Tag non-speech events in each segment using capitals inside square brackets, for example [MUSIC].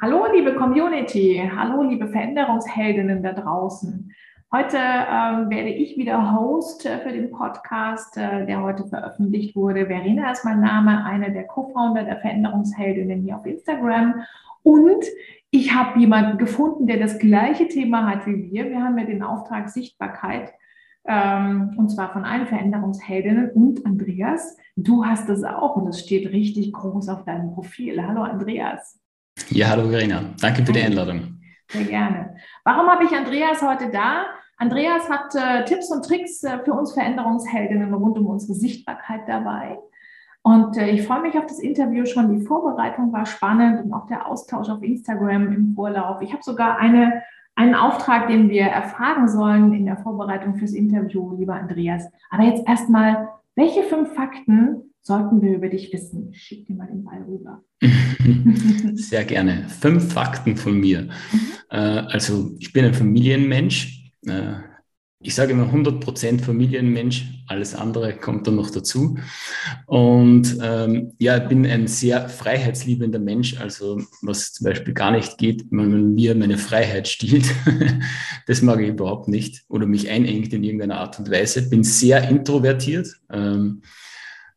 Hallo, liebe Community. Hallo, liebe Veränderungsheldinnen da draußen. Heute ähm, werde ich wieder Host äh, für den Podcast, äh, der heute veröffentlicht wurde. Verena ist mein Name, eine der Co-Founder der Veränderungsheldinnen hier auf Instagram. Und ich habe jemanden gefunden, der das gleiche Thema hat wie wir. Wir haben ja den Auftrag Sichtbarkeit ähm, und zwar von allen Veränderungsheldinnen. Und Andreas, du hast das auch und es steht richtig groß auf deinem Profil. Hallo Andreas. Ja, hallo Verena. Danke für die Einladung. Sehr gerne. Warum habe ich Andreas heute da? Andreas hat äh, Tipps und Tricks äh, für uns Veränderungsheldinnen rund um unsere Sichtbarkeit dabei. Und äh, ich freue mich auf das Interview schon. Die Vorbereitung war spannend und auch der Austausch auf Instagram im Vorlauf. Ich habe sogar eine, einen Auftrag, den wir erfragen sollen in der Vorbereitung fürs Interview, lieber Andreas. Aber jetzt erstmal, welche fünf Fakten sollten wir über dich wissen? Ich schicke dir mal den Ball rüber. [LAUGHS] Sehr gerne. Fünf Fakten von mir. Mhm. Äh, also ich bin ein Familienmensch. Äh, ich sage immer 100% Familienmensch, alles andere kommt dann noch dazu. Und ähm, ja, ich bin ein sehr freiheitsliebender Mensch, also was zum Beispiel gar nicht geht, wenn man mir meine Freiheit stiehlt, [LAUGHS] das mag ich überhaupt nicht oder mich einengt in irgendeiner Art und Weise. Bin sehr introvertiert. Ähm,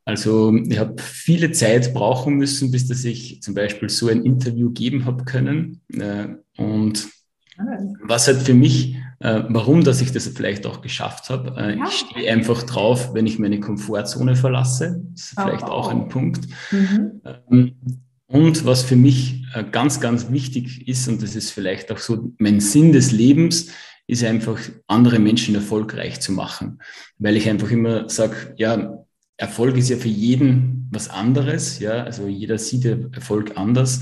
also ich habe viele Zeit brauchen müssen, bis dass ich zum Beispiel so ein Interview geben habe können. Äh, und was halt für mich, äh, warum dass ich das vielleicht auch geschafft habe, äh, ich stehe einfach drauf, wenn ich meine Komfortzone verlasse. Das ist vielleicht oh, auch ein Punkt. Mhm. Ähm, und was für mich ganz, ganz wichtig ist, und das ist vielleicht auch so mein Sinn des Lebens, ist einfach andere Menschen erfolgreich zu machen. Weil ich einfach immer sage, ja, Erfolg ist ja für jeden was anderes. Ja, also jeder sieht ja Erfolg anders.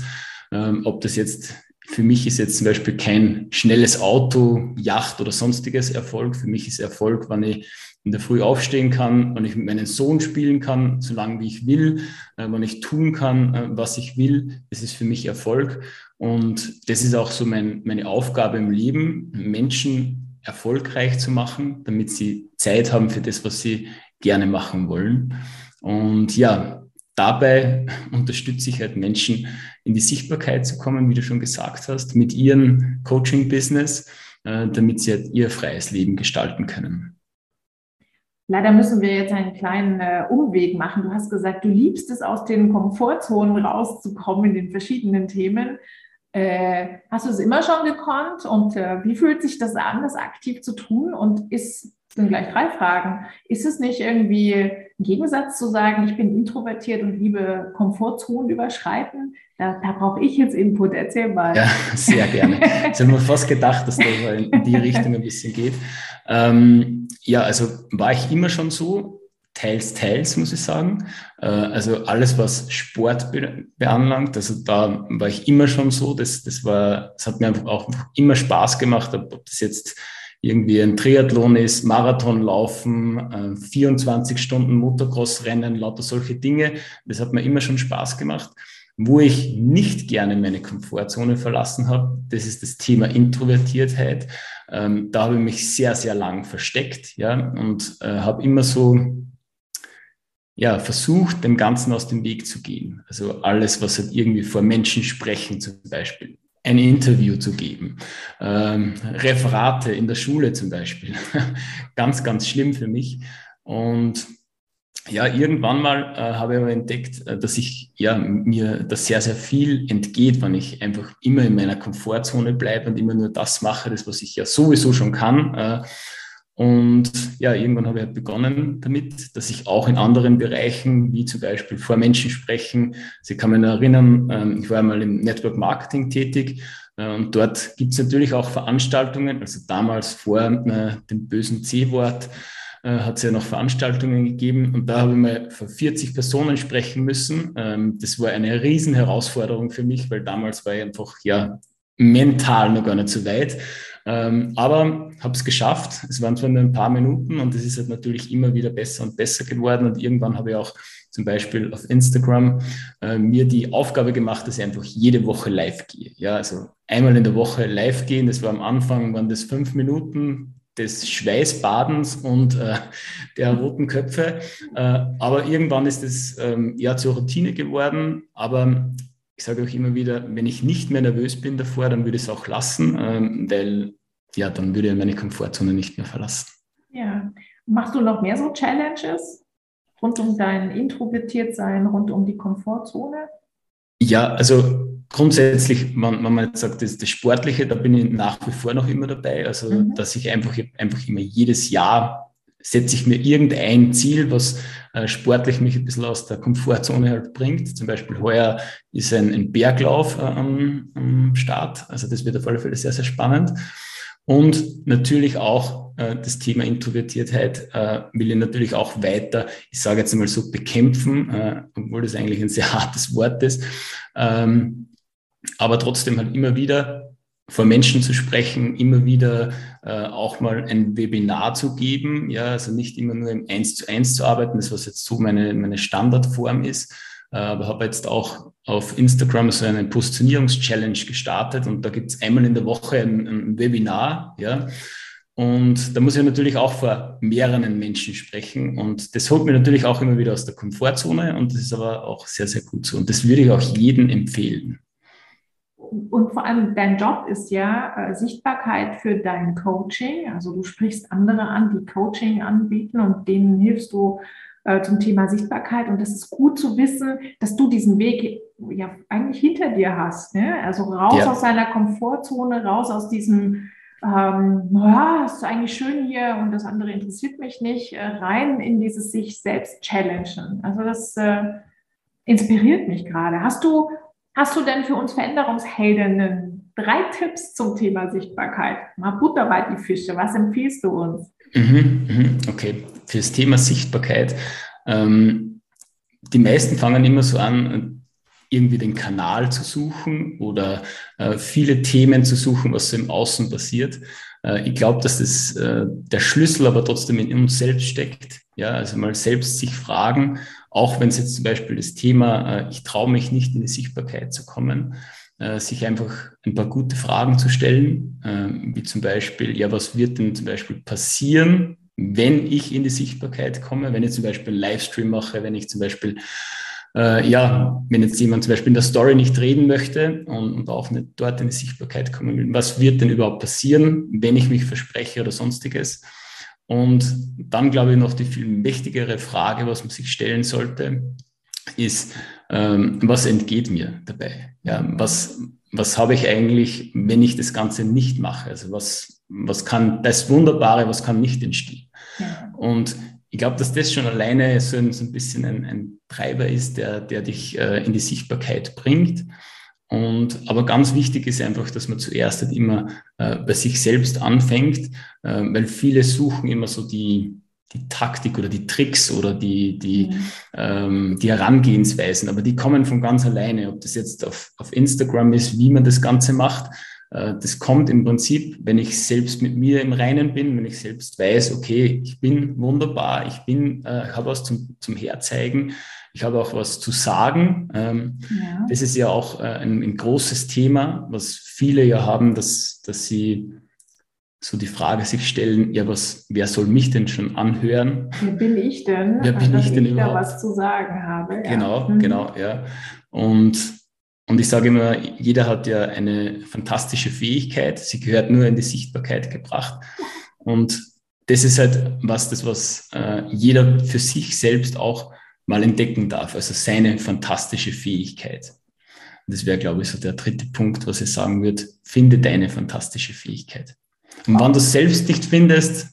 Ähm, ob das jetzt für mich ist jetzt zum Beispiel kein schnelles Auto, Yacht oder sonstiges Erfolg. Für mich ist Erfolg, wenn ich in der Früh aufstehen kann, wenn ich mit meinem Sohn spielen kann, so lange wie ich will, äh, wenn ich tun kann, äh, was ich will. Das ist für mich Erfolg. Und das ist auch so mein, meine Aufgabe im Leben, Menschen erfolgreich zu machen, damit sie Zeit haben für das, was sie gerne machen wollen. Und ja, dabei unterstütze ich halt Menschen, in die Sichtbarkeit zu kommen, wie du schon gesagt hast, mit ihrem Coaching-Business, äh, damit sie halt ihr freies Leben gestalten können. Leider müssen wir jetzt einen kleinen äh, Umweg machen. Du hast gesagt, du liebst es, aus den Komfortzonen rauszukommen in den verschiedenen Themen. Äh, hast du es immer schon gekonnt und wie fühlt sich das an, das aktiv zu tun? Und ist sind gleich drei Fragen. Ist es nicht irgendwie ein Gegensatz zu sagen, ich bin introvertiert und liebe Komfortzonen überschreiten? Da, da brauche ich jetzt Input. Erzähl mal. Ja, [LAUGHS] sehr gerne. Ich habe mir fast gedacht, dass das in die Richtung ein bisschen geht. Ähm, ja, also war ich immer schon so, teils, teils, muss ich sagen. Äh, also alles, was Sport be beanlangt, also da war ich immer schon so. Das, das, war, das hat mir auch immer Spaß gemacht, ob das jetzt irgendwie ein Triathlon ist, Marathon laufen, 24 äh, Stunden Motocross rennen, lauter solche Dinge. Das hat mir immer schon Spaß gemacht. Wo ich nicht gerne meine Komfortzone verlassen habe, das ist das Thema Introvertiertheit. Ähm, da habe ich mich sehr, sehr lang versteckt, ja, und äh, habe immer so, ja, versucht, dem Ganzen aus dem Weg zu gehen. Also alles, was halt irgendwie vor Menschen sprechen zum Beispiel ein Interview zu geben. Ähm, Referate in der Schule zum Beispiel. [LAUGHS] ganz, ganz schlimm für mich. Und ja, irgendwann mal äh, habe ich aber entdeckt, äh, dass ich ja mir das sehr, sehr viel entgeht, wenn ich einfach immer in meiner Komfortzone bleibe und immer nur das mache, das, was ich ja sowieso schon kann. Äh, und ja, irgendwann habe ich halt begonnen damit, dass ich auch in anderen Bereichen, wie zum Beispiel vor Menschen sprechen, Sie kann mich erinnern, ähm, ich war einmal im Network Marketing tätig äh, und dort gibt es natürlich auch Veranstaltungen, also damals vor äh, dem bösen C-Wort äh, hat es ja noch Veranstaltungen gegeben und da habe ich mal vor 40 Personen sprechen müssen. Ähm, das war eine riesen Herausforderung für mich, weil damals war ich einfach ja mental noch gar nicht so weit. Ähm, aber habe es geschafft. Es waren zwar nur ein paar Minuten und es ist halt natürlich immer wieder besser und besser geworden. Und irgendwann habe ich auch zum Beispiel auf Instagram äh, mir die Aufgabe gemacht, dass ich einfach jede Woche live gehe. Ja, also einmal in der Woche live gehen. Das war am Anfang, waren das fünf Minuten des Schweißbadens und äh, [LAUGHS] der roten Köpfe. Äh, aber irgendwann ist es ähm, ja zur Routine geworden. Aber ich sage auch immer wieder, wenn ich nicht mehr nervös bin davor, dann würde ich es auch lassen, ähm, weil ja, dann würde ich meine Komfortzone nicht mehr verlassen. Ja. Machst du noch mehr so Challenges rund um dein Introvertiertsein, rund um die Komfortzone? Ja, also grundsätzlich, wenn, wenn man jetzt sagt, das, das Sportliche, da bin ich nach wie vor noch immer dabei. Also, mhm. dass ich einfach, einfach immer jedes Jahr setze ich mir irgendein Ziel, was äh, sportlich mich ein bisschen aus der Komfortzone halt bringt. Zum Beispiel heuer ist ein, ein Berglauf äh, am, am Start. Also das wird auf alle Fälle sehr, sehr spannend. Und natürlich auch äh, das Thema Introvertiertheit äh, will ich natürlich auch weiter, ich sage jetzt einmal so, bekämpfen, äh, obwohl das eigentlich ein sehr [LAUGHS] hartes Wort ist. Ähm, aber trotzdem halt immer wieder vor Menschen zu sprechen, immer wieder äh, auch mal ein Webinar zu geben, ja, also nicht immer nur im Eins zu eins zu arbeiten, das was jetzt so meine, meine Standardform ist, äh, aber habe jetzt auch auf Instagram so einen Positionierungs-Challenge gestartet und da gibt es einmal in der Woche ein, ein Webinar, ja, und da muss ich natürlich auch vor mehreren Menschen sprechen. Und das holt mir natürlich auch immer wieder aus der Komfortzone. Und das ist aber auch sehr, sehr gut so. Und das würde ich auch jedem empfehlen und vor allem dein Job ist ja äh, Sichtbarkeit für dein Coaching. Also du sprichst andere an, die Coaching anbieten und denen hilfst du äh, zum Thema Sichtbarkeit. Und das ist gut zu wissen, dass du diesen Weg ja eigentlich hinter dir hast. Ne? Also raus ja. aus deiner Komfortzone, raus aus diesem ähm, naja, ist eigentlich schön hier und das andere interessiert mich nicht, äh, rein in dieses sich selbst challengen. Also das äh, inspiriert mich gerade. Hast du Hast du denn für uns Veränderungsheldinnen drei Tipps zum Thema Sichtbarkeit? Mal Butter bei die Fische. Was empfiehlst du uns? Mhm, mhm, okay, für das Thema Sichtbarkeit. Ähm, die meisten fangen immer so an, irgendwie den Kanal zu suchen oder äh, viele Themen zu suchen, was so im Außen passiert. Äh, ich glaube, dass das äh, der Schlüssel aber trotzdem in uns selbst steckt. Ja, also mal selbst sich fragen, auch wenn es jetzt zum Beispiel das Thema, äh, ich traue mich nicht in die Sichtbarkeit zu kommen, äh, sich einfach ein paar gute Fragen zu stellen, äh, wie zum Beispiel, ja, was wird denn zum Beispiel passieren, wenn ich in die Sichtbarkeit komme, wenn ich zum Beispiel einen Livestream mache, wenn ich zum Beispiel äh, ja, wenn jetzt jemand zum Beispiel in der Story nicht reden möchte und, und, auch nicht dort in die Sichtbarkeit kommen will, was wird denn überhaupt passieren, wenn ich mich verspreche oder sonstiges? Und dann glaube ich noch die viel wichtigere Frage, was man sich stellen sollte, ist, ähm, was entgeht mir dabei? Ja, was, was habe ich eigentlich, wenn ich das Ganze nicht mache? Also was, was kann das Wunderbare, was kann nicht entstehen? Ja. Und ich glaube, dass das schon alleine so ein, so ein bisschen ein, ein Treiber ist, der, der dich äh, in die Sichtbarkeit bringt. Und, aber ganz wichtig ist einfach, dass man zuerst halt immer äh, bei sich selbst anfängt, äh, weil viele suchen immer so die, die Taktik oder die Tricks oder die, die, mhm. ähm, die Herangehensweisen, aber die kommen von ganz alleine. Ob das jetzt auf, auf Instagram ist, wie man das Ganze macht, äh, das kommt im Prinzip, wenn ich selbst mit mir im Reinen bin, wenn ich selbst weiß, okay, ich bin wunderbar, ich bin, äh, habe was zum, zum Herzeigen, ich habe auch was zu sagen. Ähm, ja. Das ist ja auch äh, ein, ein, großes Thema, was viele ja haben, dass, dass sie so die Frage sich stellen, ja, was, wer soll mich denn schon anhören? Wer bin ich denn? Wer bin ich denn ich überhaupt? Da was zu sagen habe. Genau, mhm. genau, ja. Und, und ich sage immer, jeder hat ja eine fantastische Fähigkeit. Sie gehört nur in die Sichtbarkeit gebracht. Und das ist halt was, das, was äh, jeder für sich selbst auch mal entdecken darf. Also seine fantastische Fähigkeit. Und das wäre, glaube ich, so der dritte Punkt, was ich sagen würde. Finde deine fantastische Fähigkeit. Und wenn du es selbst nicht findest,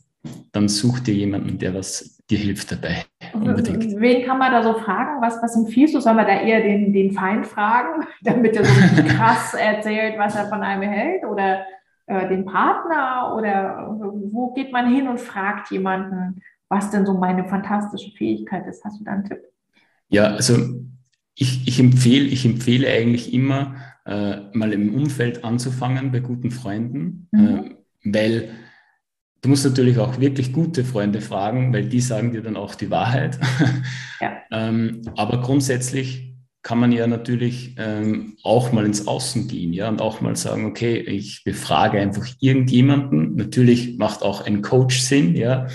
dann such dir jemanden, der was dir hilft dabei. Unbedingt. Wen kann man da so fragen? Was, was empfiehlst du? Soll man da eher den, den Feind fragen, [LAUGHS] damit er so [LAUGHS] krass erzählt, was er von einem hält? Oder äh, den Partner? Oder wo geht man hin und fragt jemanden, was denn so meine fantastische Fähigkeit ist. Hast du da einen Tipp? Ja, also ich, ich, empfehle, ich empfehle eigentlich immer, äh, mal im Umfeld anzufangen bei guten Freunden, mhm. äh, weil du musst natürlich auch wirklich gute Freunde fragen, weil die sagen dir dann auch die Wahrheit. [LAUGHS] Ja. ähm, aber grundsätzlich kann man ja natürlich ähm, auch mal ins Außen gehen, ja, und auch mal sagen, okay, ich befrage einfach irgendjemanden. Natürlich macht auch ein Coach Sinn, ja.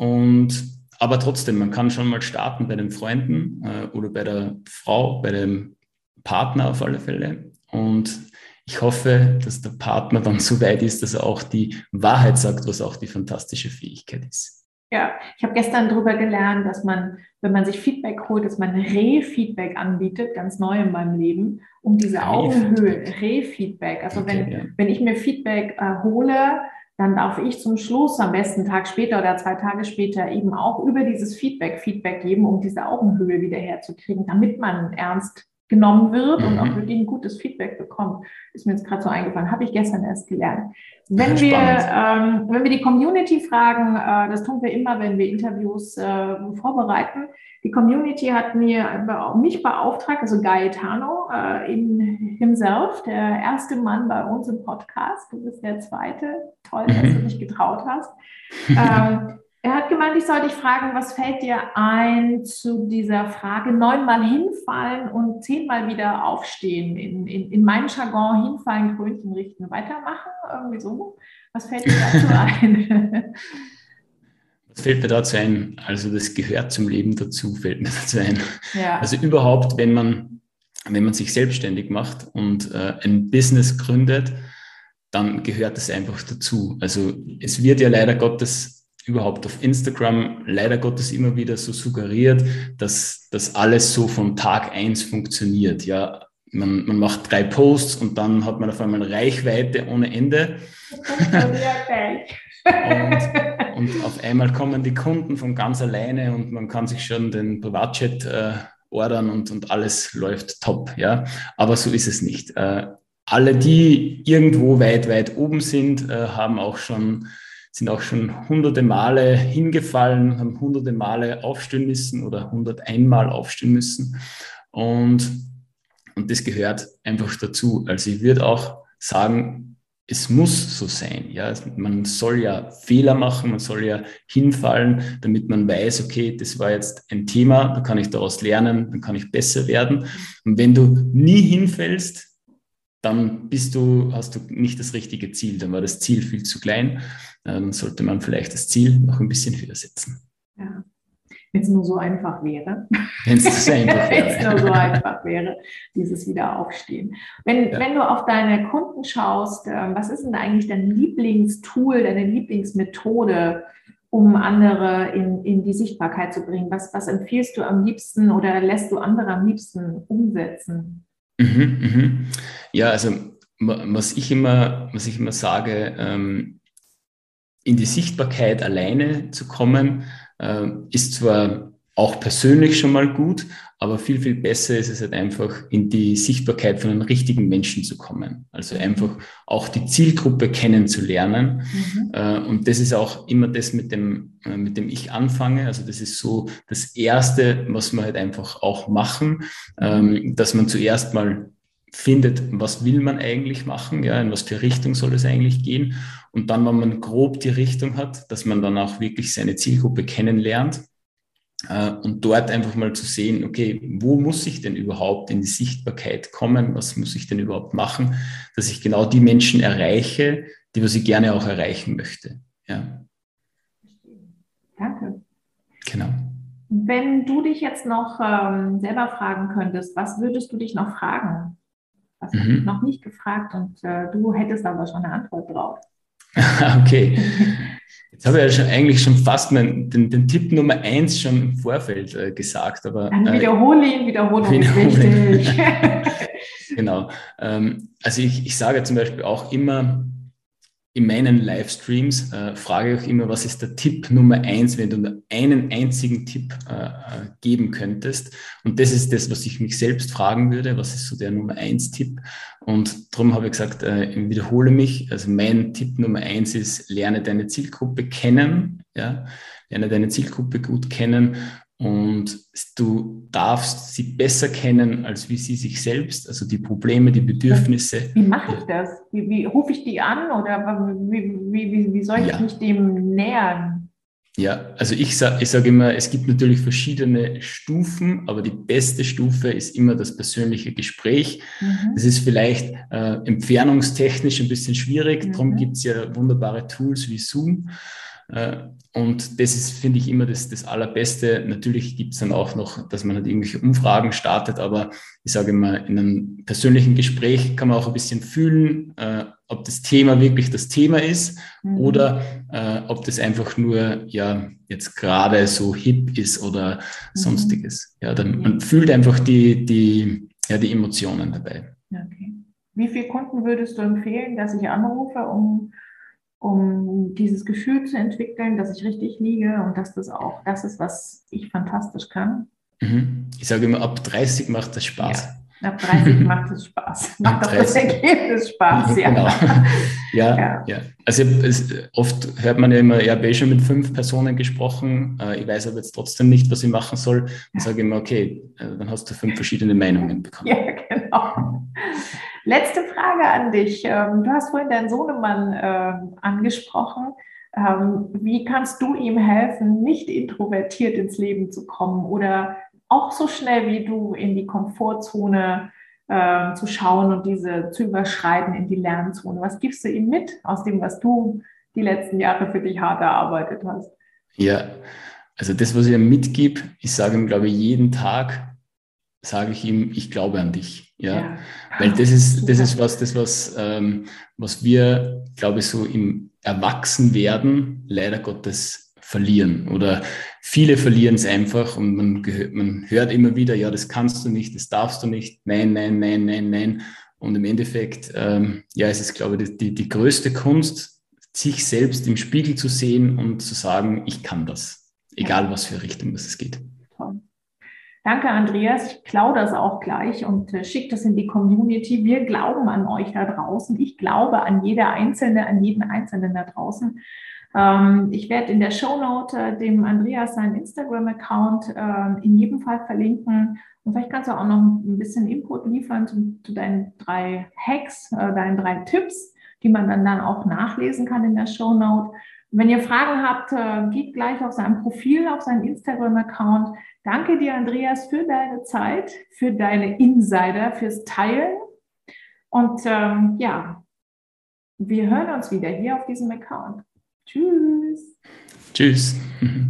Und aber trotzdem, man kann schon mal starten bei den Freunden äh, oder bei der Frau, bei dem Partner auf alle Fälle. Und ich hoffe, dass der Partner dann [LAUGHS] so weit ist, dass er auch die Wahrheit sagt, was auch die fantastische Fähigkeit ist. Ja, ich habe gestern darüber gelernt, dass man, wenn man sich Feedback holt, dass man Re-Feedback anbietet, ganz neu in meinem Leben, um diese Augenhöhe, Re-Feedback. Also okay, wenn, ja. wenn ich mir Feedback äh, hole, dann darf ich zum Schluss, am besten Tag später oder zwei Tage später, eben auch über dieses Feedback Feedback geben, um diese Augenhöhe wieder herzukriegen, damit man ernst genommen wird mhm. und auch wirklich ein gutes Feedback bekommt. Ist mir jetzt gerade so eingefallen, habe ich gestern erst gelernt. Wenn wir, ähm, wenn wir die Community fragen, äh, das tun wir immer, wenn wir Interviews äh, vorbereiten. Die Community hat mir mich beauftragt, also Gaetano äh, in himself, der erste Mann bei uns im Podcast. Du bist der zweite. Toll, dass du mhm. dich getraut hast. [LAUGHS] Ähm, gemeint, ich soll dich fragen, was fällt dir ein zu dieser Frage, neunmal hinfallen und zehnmal wieder aufstehen? In, in, in meinem Jargon hinfallen, Krönchen richten, weitermachen, irgendwie so. Was fällt dir dazu [LAUGHS] ein? Was fällt mir dazu ein? Also das gehört zum Leben dazu, fällt mir dazu ein. Ja. Also überhaupt, wenn man, wenn man sich selbstständig macht und äh, ein Business gründet, dann gehört das einfach dazu. Also es wird ja leider Gottes überhaupt auf Instagram leider Gottes immer wieder so suggeriert, dass das alles so von Tag eins funktioniert. Ja, man, man macht drei Posts und dann hat man auf einmal Reichweite ohne Ende. [LAUGHS] und, und, auf einmal kommen die Kunden von ganz alleine und man kann sich schon den Privatchat äh, ordern und, und alles läuft top. Ja, aber so ist es nicht. Äh, alle, die irgendwo weit, weit oben sind, äh, haben auch schon sind auch schon hunderte Male hingefallen, haben hunderte Male aufstehen müssen oder hundert einmal aufstehen müssen. Und, und das gehört einfach dazu. Also ich würde auch sagen, es muss so sein. Ja, man soll ja Fehler machen, man soll ja hinfallen, damit man weiß, okay, das war jetzt ein Thema, da kann ich daraus lernen, dann kann ich besser werden. Und wenn du nie hinfällst, dann bist du, hast du nicht das richtige Ziel, dann war das Ziel viel zu klein. Dann sollte man vielleicht das Ziel noch ein bisschen höher setzen. Ja. Wenn es nur so einfach wäre. Wenn es so einfach [LAUGHS] wäre. Wenn es nur so einfach wäre, dieses Wiederaufstehen. Wenn, ja. wenn du auf deine Kunden schaust, ähm, was ist denn eigentlich dein Lieblingstool, deine Lieblingsmethode, um andere in, in die Sichtbarkeit zu bringen? Was, was empfiehlst du am liebsten oder lässt du andere am liebsten umsetzen? Mhm, mhm. Ja, also was ich immer, was ich immer sage, ähm, in die Sichtbarkeit alleine zu kommen, äh, ist zwar auch persönlich schon mal gut, aber viel, viel besser ist es halt einfach, in die Sichtbarkeit von einem richtigen Menschen zu kommen. Also einfach auch die Zielgruppe kennenzulernen. Mhm. Äh, und das ist auch immer das, mit dem, äh, mit dem ich anfange. Also das ist so das Erste, was wir halt einfach auch machen, ähm, dass man zuerst mal findet, was will man eigentlich machen, ja, in was für Richtung soll es eigentlich gehen. Und dann, wenn man grob die Richtung hat, dass man dann auch wirklich seine Zielgruppe kennenlernt und dort einfach mal zu sehen, okay, wo muss ich denn überhaupt in die Sichtbarkeit kommen? Was muss ich denn überhaupt machen, dass ich genau die Menschen erreiche, die was ich gerne auch erreichen möchte. Ja. Danke. Genau. Wenn du dich jetzt noch ähm, selber fragen könntest, was würdest du dich noch fragen? Was mhm. habe ich noch nicht gefragt und äh, du hättest aber schon eine Antwort drauf. [LAUGHS] okay. Jetzt habe ich ja schon, eigentlich schon fast mein, den, den Tipp Nummer eins schon im Vorfeld äh, gesagt. Aber, äh, wiederhole ihn, Wiederholung ist wichtig. [LAUGHS] genau. Ähm, also ich, ich sage zum Beispiel auch immer, in meinen Livestreams äh, frage ich auch immer, was ist der Tipp Nummer eins, wenn du nur einen einzigen Tipp äh, äh, geben könntest. Und das ist das, was ich mich selbst fragen würde. Was ist so der Nummer eins Tipp? Und darum habe ich gesagt, äh, ich wiederhole mich. Also mein Tipp Nummer eins ist, lerne deine Zielgruppe kennen. Ja? Lerne deine Zielgruppe gut kennen und du darfst sie besser kennen, als wie sie sich selbst, also die Probleme, die Bedürfnisse. Wie mache ich das? Wie, wie rufe ich die an oder wie, wie, wie soll ich ja. mich dem nähern? Ja, also ich sage ich sag immer, es gibt natürlich verschiedene Stufen, aber die beste Stufe ist immer das persönliche Gespräch. Mhm. Das ist vielleicht äh, entfernungstechnisch ein bisschen schwierig, mhm. darum gibt es ja wunderbare Tools wie Zoom. Äh, und das ist, finde ich, immer das, das Allerbeste. Natürlich gibt es dann auch noch, dass man halt irgendwelche Umfragen startet, aber ich sage immer, in einem persönlichen Gespräch kann man auch ein bisschen fühlen, äh, ob das Thema wirklich das Thema ist mhm. oder äh, ob das einfach nur ja jetzt gerade so hip ist oder mhm. sonstiges. Ja, dann, man fühlt einfach die, die, ja, die Emotionen dabei. Okay. Wie viele Kunden würdest du empfehlen, dass ich anrufe, um um dieses Gefühl zu entwickeln, dass ich richtig liege und dass das auch das ist, was ich fantastisch kann. Mhm. Ich sage immer, ab 30 macht das Spaß. Ja, ab 30 [LAUGHS] macht es Spaß. Macht auch das Ergebnis Spaß, ja. Genau. [LAUGHS] Ja, ja, ja. Also es, oft hört man ja immer, ja, habe ich schon mit fünf Personen gesprochen, äh, ich weiß aber jetzt trotzdem nicht, was ich machen soll. Dann sage ich immer, okay, äh, dann hast du fünf verschiedene Meinungen bekommen. [LAUGHS] Ja, genau. Letzte Frage an dich. Ähm, du hast vorhin deinen Sohnemann ähm, angesprochen. Ähm, wie kannst du ihm helfen, nicht introvertiert ins Leben zu kommen oder auch so schnell wie du in die Komfortzone zu schauen und diese zu überschreiten in die Lernzone? Was gibst du ihm mit aus dem, was du die letzten Jahre für dich hart erarbeitet hast? Ja, also das, was ich ihm mitgebe, ich sage ihm, glaube ich, jeden Tag, sage ich ihm, ich glaube an dich. Ja, ja. weil das ist, das ist was, das was, ähm, was wir, glaube ich, so im Erwachsenwerden leider Gottes verlieren oder viele verlieren es einfach und man, gehört, man hört immer wieder, ja, das kannst du nicht, das darfst du nicht, nein, nein, nein, nein, nein. Und im Endeffekt, ähm, ja, es ist, glaube ich, die, die größte Kunst, sich selbst im Spiegel zu sehen und zu sagen, ich kann das, egal was für Richtung das es geht. Danke, Andreas. Ich klaue das auch gleich und äh, schicke das in die Community. Wir glauben an euch da draußen. Ich glaube an jede Einzelne, an jeden Einzelnen da draußen. Ähm, ich werde in der Shownote äh, dem Andreas seinen Instagram-Account äh, in jedem Fall verlinken. Und vielleicht kannst du auch noch ein bisschen Input liefern zu, zu deinen drei Hacks, äh, deinen drei Tipps, die man dann, dann auch nachlesen kann in der Shownote. Wenn ihr Fragen habt, äh, geht gleich auf sein Profil, auf seinen Instagram-Account. Danke dir, Andreas, für deine Zeit, für deine Insider, fürs Teilen. Und ähm, ja, wir hören uns wieder hier auf diesem Account. Tschüss. Tschüss. [LAUGHS]